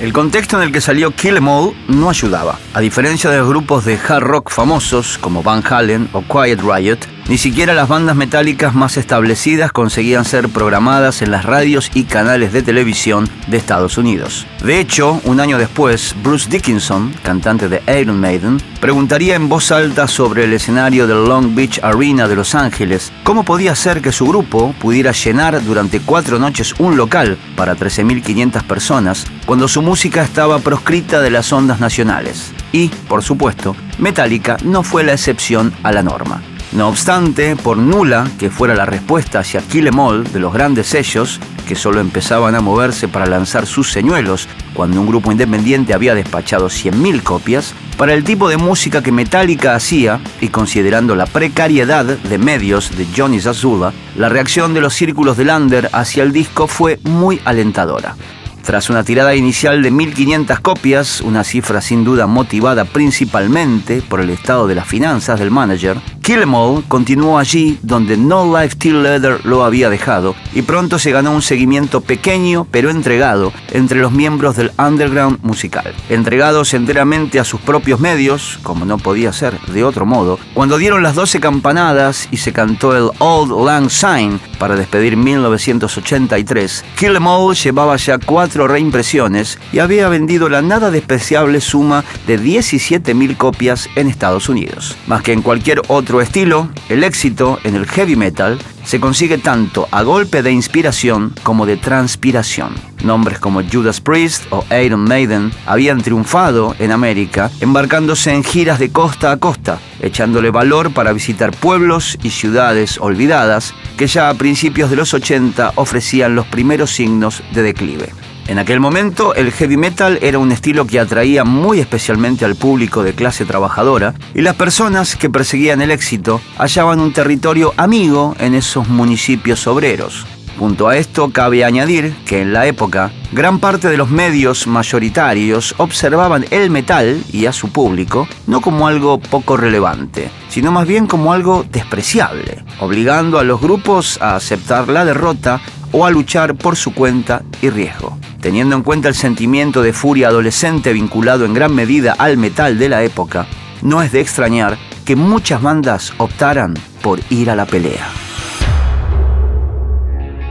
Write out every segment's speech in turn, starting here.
El contexto en el que salió Kill Em All no ayudaba. A diferencia de los grupos de hard rock famosos como Van Halen o Quiet Riot, ni siquiera las bandas metálicas más establecidas conseguían ser programadas en las radios y canales de televisión de Estados Unidos. De hecho, un año después, Bruce Dickinson, cantante de Iron Maiden, preguntaría en voz alta sobre el escenario del Long Beach Arena de Los Ángeles cómo podía ser que su grupo pudiera llenar durante cuatro noches un local para 13.500 personas cuando su música estaba proscrita de las ondas nacionales. Y, por supuesto, Metallica no fue la excepción a la norma. No obstante, por nula que fuera la respuesta hacia Kill de los grandes sellos, que solo empezaban a moverse para lanzar sus señuelos cuando un grupo independiente había despachado 100.000 copias, para el tipo de música que Metallica hacía, y considerando la precariedad de medios de Johnny Zazula, la reacción de los círculos de Lander hacia el disco fue muy alentadora. Tras una tirada inicial de 1.500 copias, una cifra sin duda motivada principalmente por el estado de las finanzas del manager, Kill Em continuó allí donde No Life Till Leather lo había dejado y pronto se ganó un seguimiento pequeño pero entregado entre los miembros del underground musical. Entregados enteramente a sus propios medios, como no podía ser de otro modo, cuando dieron las 12 campanadas y se cantó el Old Lang Syne para despedir 1983, Kill Em llevaba ya cuatro reimpresiones y había vendido la nada despreciable suma de 17.000 copias en Estados Unidos. Más que en cualquier otro estilo, el éxito en el heavy metal se consigue tanto a golpe de inspiración como de transpiración. Nombres como Judas Priest o Iron Maiden habían triunfado en América, embarcándose en giras de costa a costa, echándole valor para visitar pueblos y ciudades olvidadas que ya a principios de los 80 ofrecían los primeros signos de declive. En aquel momento, el heavy metal era un estilo que atraía muy especialmente al público de clase trabajadora y las personas que perseguían el éxito hallaban un territorio amigo en esos municipios obreros. Junto a esto, cabe añadir que en la época, gran parte de los medios mayoritarios observaban el metal y a su público no como algo poco relevante, sino más bien como algo despreciable, obligando a los grupos a aceptar la derrota o a luchar por su cuenta y riesgo. Teniendo en cuenta el sentimiento de furia adolescente vinculado en gran medida al metal de la época, no es de extrañar que muchas bandas optaran por ir a la pelea.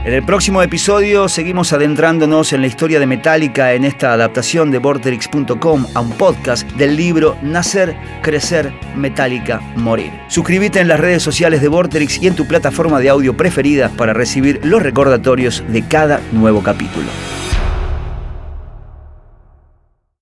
En el próximo episodio seguimos adentrándonos en la historia de Metallica en esta adaptación de Vorterix.com a un podcast del libro Nacer, Crecer, Metallica, Morir. Suscríbete en las redes sociales de Vorterix y en tu plataforma de audio preferida para recibir los recordatorios de cada nuevo capítulo.